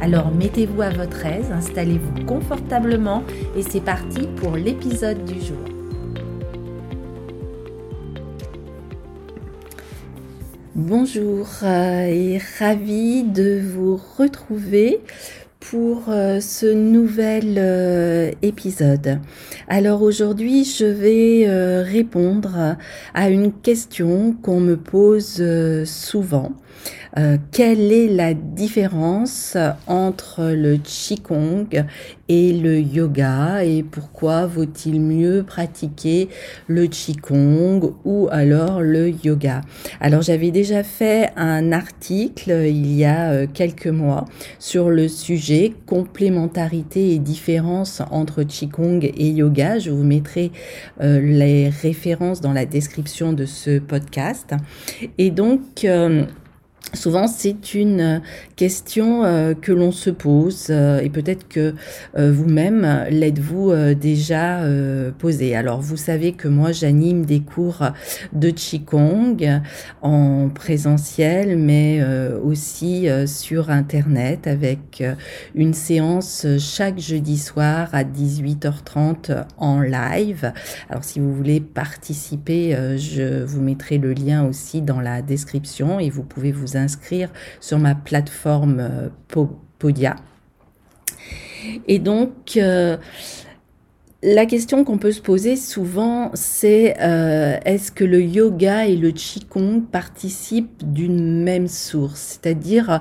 Alors mettez-vous à votre aise, installez-vous confortablement et c'est parti pour l'épisode du jour. Bonjour euh, et ravi de vous retrouver pour euh, ce nouvel euh, épisode. Alors aujourd'hui, je vais répondre à une question qu'on me pose souvent. Euh, quelle est la différence entre le Qigong et le yoga et pourquoi vaut-il mieux pratiquer le Qigong ou alors le yoga? Alors j'avais déjà fait un article il y a euh, quelques mois sur le sujet complémentarité et différence entre Qigong et yoga. Je vous mettrai euh, les références dans la description de ce podcast. Et donc, Souvent, c'est une euh, question euh, que l'on se pose euh, et peut-être que vous-même l'êtes-vous déjà posée. Alors, vous savez que moi, j'anime des cours de Qigong en présentiel, mais aussi sur Internet avec une séance chaque jeudi soir à 18h30 en live. Alors, si vous voulez participer, je vous mettrai le lien aussi dans la description et vous pouvez vous inscrire sur ma plateforme euh, Podia. Et donc, euh, la question qu'on peut se poser souvent, c'est euh, est-ce que le yoga et le qigong participent d'une même source? C'est-à-dire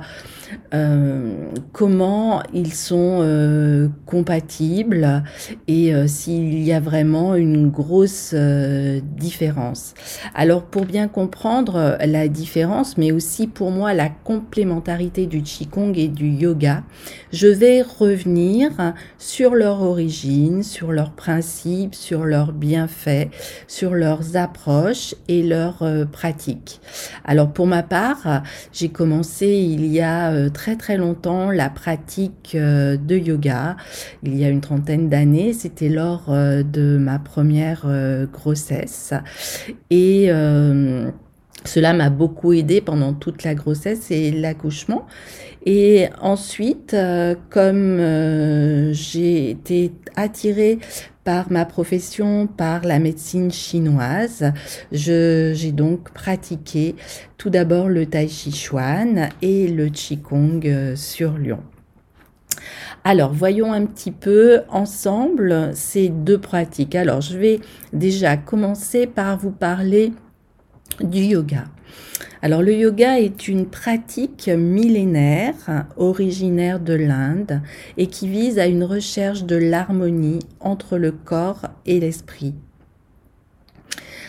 euh, comment ils sont euh, compatibles et s'il y a vraiment une grosse différence? Alors pour bien comprendre la différence, mais aussi pour moi la complémentarité du qigong et du yoga, je vais revenir sur leur origine, sur leur principes, sur leurs bienfaits, sur leurs approches et leurs euh, pratiques. Alors pour ma part, j'ai commencé il y a euh, très très longtemps la pratique euh, de yoga. Il y a une trentaine d'années, c'était lors de ma première grossesse. Et cela m'a beaucoup aidé pendant toute la grossesse et l'accouchement. Et ensuite, euh, comme euh, j'ai été attirée par ma profession, par la médecine chinoise, j'ai donc pratiqué tout d'abord le Tai Chi Chuan et le Qigong euh, sur Lyon. Alors, voyons un petit peu ensemble ces deux pratiques. Alors, je vais déjà commencer par vous parler du yoga. Alors le yoga est une pratique millénaire originaire de l'Inde et qui vise à une recherche de l'harmonie entre le corps et l'esprit.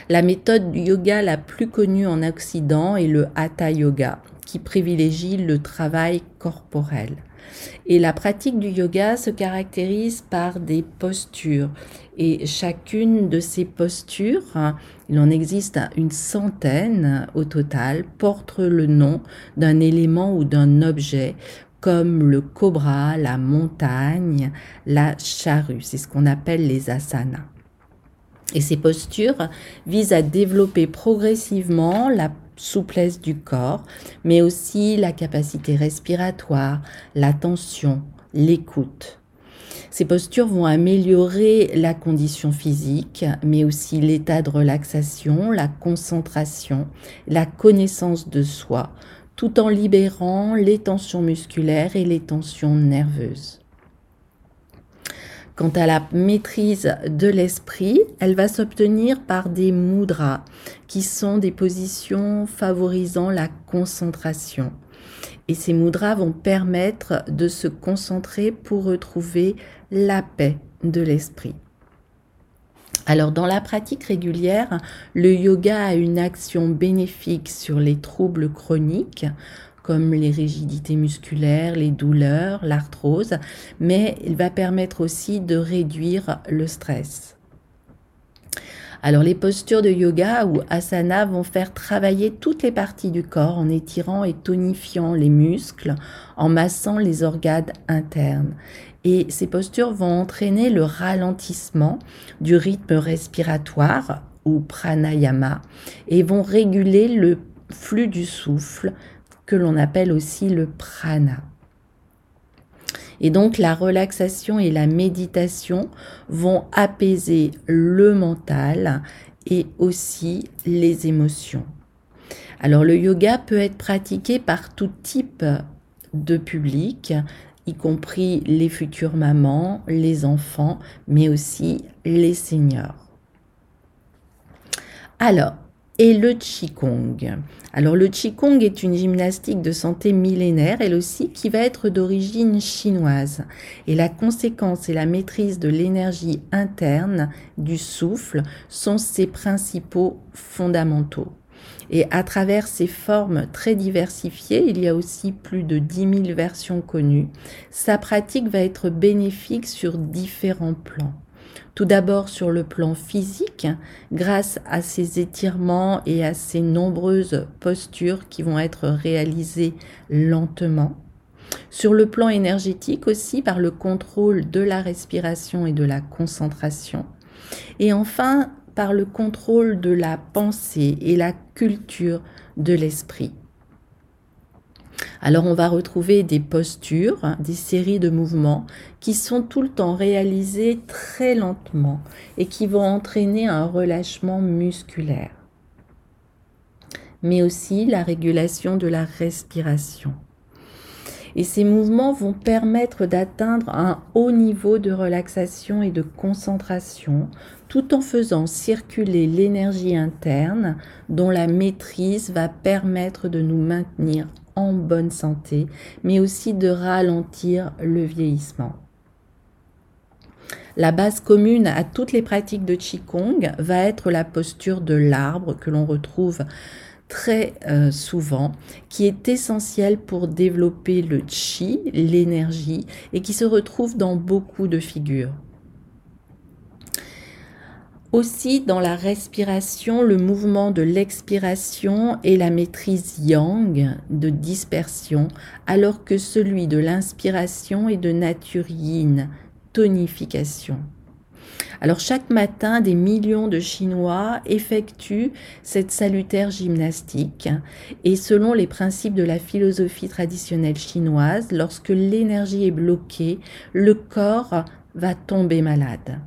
La méthode du yoga la plus connue en Occident est le Hatha Yoga, qui privilégie le travail corporel. Et la pratique du yoga se caractérise par des postures. Et chacune de ces postures, il en existe une centaine au total, porte le nom d'un élément ou d'un objet comme le cobra, la montagne, la charrue. C'est ce qu'on appelle les asanas. Et ces postures visent à développer progressivement la souplesse du corps, mais aussi la capacité respiratoire, l'attention, l'écoute. Ces postures vont améliorer la condition physique, mais aussi l'état de relaxation, la concentration, la connaissance de soi, tout en libérant les tensions musculaires et les tensions nerveuses. Quant à la maîtrise de l'esprit, elle va s'obtenir par des mudras, qui sont des positions favorisant la concentration. Et ces mudras vont permettre de se concentrer pour retrouver la paix de l'esprit. Alors dans la pratique régulière, le yoga a une action bénéfique sur les troubles chroniques comme les rigidités musculaires, les douleurs, l'arthrose, mais il va permettre aussi de réduire le stress. Alors les postures de yoga ou asana vont faire travailler toutes les parties du corps en étirant et tonifiant les muscles, en massant les organes internes. Et ces postures vont entraîner le ralentissement du rythme respiratoire ou pranayama et vont réguler le flux du souffle que l'on appelle aussi le prana. Et donc la relaxation et la méditation vont apaiser le mental et aussi les émotions. Alors le yoga peut être pratiqué par tout type de public, y compris les futures mamans, les enfants, mais aussi les seniors. Alors, et le Qigong. Alors le Qigong est une gymnastique de santé millénaire, elle aussi, qui va être d'origine chinoise. Et la conséquence et la maîtrise de l'énergie interne, du souffle, sont ses principaux fondamentaux. Et à travers ces formes très diversifiées, il y a aussi plus de 10 000 versions connues, sa pratique va être bénéfique sur différents plans. Tout d'abord sur le plan physique, grâce à ces étirements et à ces nombreuses postures qui vont être réalisées lentement. Sur le plan énergétique aussi, par le contrôle de la respiration et de la concentration. Et enfin, par le contrôle de la pensée et la culture de l'esprit. Alors on va retrouver des postures, des séries de mouvements qui sont tout le temps réalisés très lentement et qui vont entraîner un relâchement musculaire, mais aussi la régulation de la respiration. Et ces mouvements vont permettre d'atteindre un haut niveau de relaxation et de concentration tout en faisant circuler l'énergie interne dont la maîtrise va permettre de nous maintenir bonne santé, mais aussi de ralentir le vieillissement. La base commune à toutes les pratiques de Qigong va être la posture de l'arbre que l'on retrouve très euh, souvent, qui est essentielle pour développer le chi, l'énergie, et qui se retrouve dans beaucoup de figures. Aussi dans la respiration, le mouvement de l'expiration et la maîtrise yang de dispersion, alors que celui de l'inspiration est de nature yin, tonification. Alors chaque matin, des millions de Chinois effectuent cette salutaire gymnastique et selon les principes de la philosophie traditionnelle chinoise, lorsque l'énergie est bloquée, le corps va tomber malade.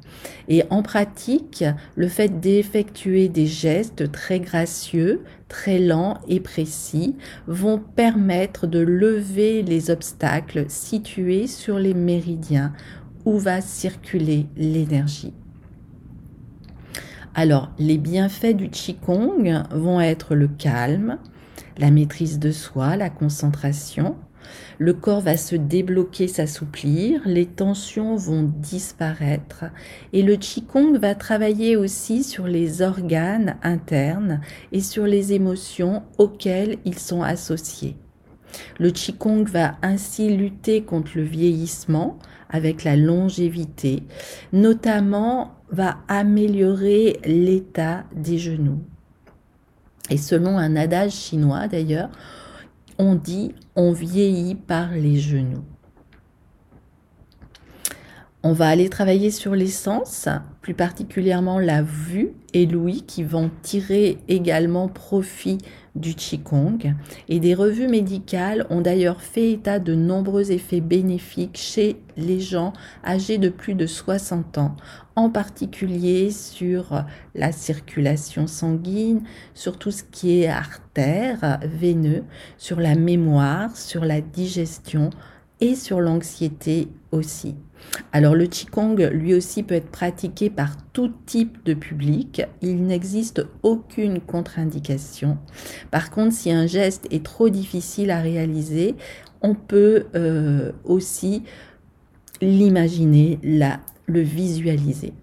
Et en pratique, le fait d'effectuer des gestes très gracieux, très lents et précis vont permettre de lever les obstacles situés sur les méridiens où va circuler l'énergie. Alors, les bienfaits du Qigong vont être le calme, la maîtrise de soi, la concentration, le corps va se débloquer, s'assouplir, les tensions vont disparaître et le Qigong va travailler aussi sur les organes internes et sur les émotions auxquelles ils sont associés. Le Qigong va ainsi lutter contre le vieillissement avec la longévité, notamment va améliorer l'état des genoux. Et selon un adage chinois d'ailleurs, on dit on vieillit par les genoux. On va aller travailler sur les sens, plus particulièrement la vue et l'ouïe qui vont tirer également profit du Qigong. Et des revues médicales ont d'ailleurs fait état de nombreux effets bénéfiques chez les gens âgés de plus de 60 ans, en particulier sur la circulation sanguine, sur tout ce qui est artère, veineux, sur la mémoire, sur la digestion et sur l'anxiété aussi. Alors le Qigong, lui aussi, peut être pratiqué par tout type de public. Il n'existe aucune contre-indication. Par contre, si un geste est trop difficile à réaliser, on peut euh, aussi l'imaginer, le visualiser.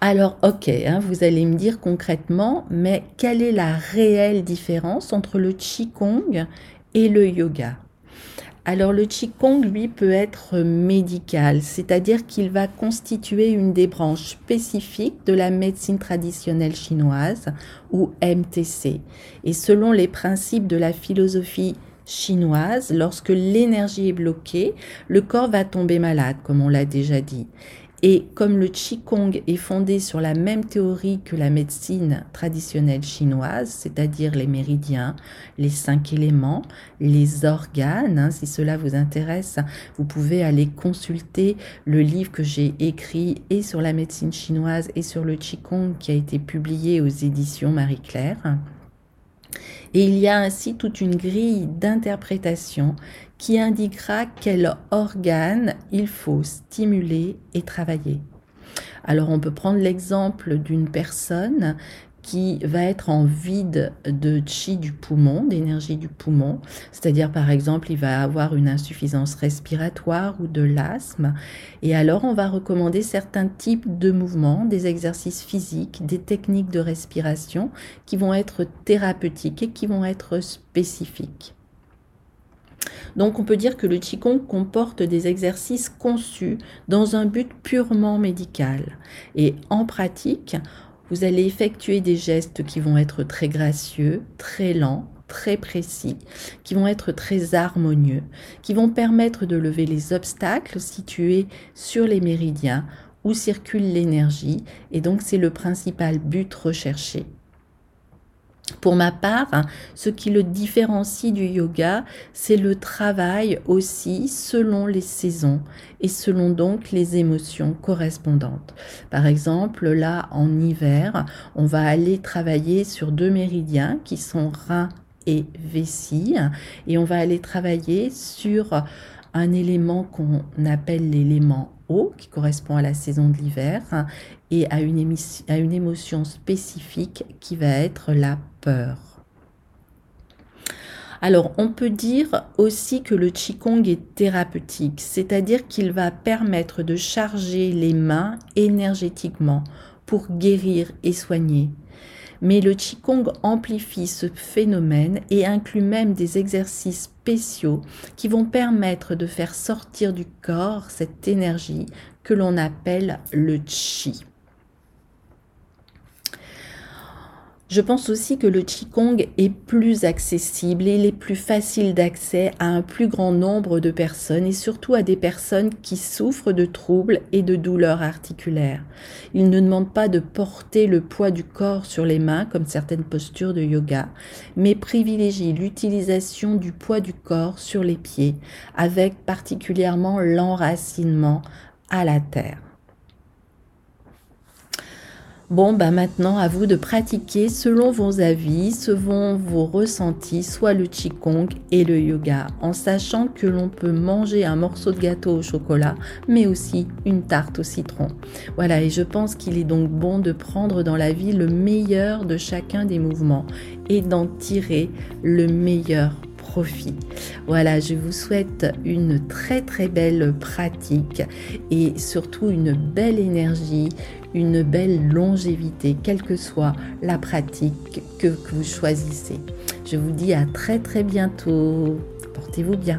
Alors, ok, hein, vous allez me dire concrètement, mais quelle est la réelle différence entre le Qigong et le yoga? Alors le Qigong, lui, peut être médical, c'est-à-dire qu'il va constituer une des branches spécifiques de la médecine traditionnelle chinoise, ou MTC. Et selon les principes de la philosophie chinoise, lorsque l'énergie est bloquée, le corps va tomber malade, comme on l'a déjà dit. Et comme le Qigong est fondé sur la même théorie que la médecine traditionnelle chinoise, c'est-à-dire les méridiens, les cinq éléments, les organes, hein, si cela vous intéresse, vous pouvez aller consulter le livre que j'ai écrit et sur la médecine chinoise et sur le Qigong qui a été publié aux éditions Marie-Claire. Et il y a ainsi toute une grille d'interprétation qui indiquera quel organe il faut stimuler et travailler. Alors on peut prendre l'exemple d'une personne qui va être en vide de chi du poumon, d'énergie du poumon, c'est-à-dire par exemple il va avoir une insuffisance respiratoire ou de l'asthme, et alors on va recommander certains types de mouvements, des exercices physiques, des techniques de respiration qui vont être thérapeutiques et qui vont être spécifiques. Donc on peut dire que le Qigong comporte des exercices conçus dans un but purement médical. Et en pratique, vous allez effectuer des gestes qui vont être très gracieux, très lents, très précis, qui vont être très harmonieux, qui vont permettre de lever les obstacles situés sur les méridiens où circule l'énergie. Et donc c'est le principal but recherché. Pour ma part, ce qui le différencie du yoga, c'est le travail aussi selon les saisons et selon donc les émotions correspondantes. Par exemple, là, en hiver, on va aller travailler sur deux méridiens qui sont rein et vessie et on va aller travailler sur un élément qu'on appelle l'élément qui correspond à la saison de l'hiver, et à une, à émotion spécifique qui va être la peur. Alors, on peut dire aussi que le Qigong est thérapeutique, c'est-à-dire qu'il va permettre de charger les mains énergétiquement pour guérir et soigner. Mais le Qigong amplifie ce phénomène et inclut même des exercices spéciaux qui vont permettre de faire sortir du corps cette énergie que l'on appelle le Qi. Je pense aussi que le Qigong est plus accessible et il est plus facile d'accès à un plus grand nombre de personnes et surtout à des personnes qui souffrent de troubles et de douleurs articulaires. Il ne demande pas de porter le poids du corps sur les mains comme certaines postures de yoga, mais privilégie l'utilisation du poids du corps sur les pieds avec particulièrement l'enracinement à la terre. Bon, bah maintenant, à vous de pratiquer selon vos avis, selon vos ressentis, soit le Qigong et le yoga, en sachant que l'on peut manger un morceau de gâteau au chocolat, mais aussi une tarte au citron. Voilà, et je pense qu'il est donc bon de prendre dans la vie le meilleur de chacun des mouvements et d'en tirer le meilleur Voilà, je vous souhaite une très très belle pratique et surtout une belle énergie, une belle longévité, quelle que soit la pratique que, que vous choisissez. Je vous dis à très très bientôt. Portez-vous bien.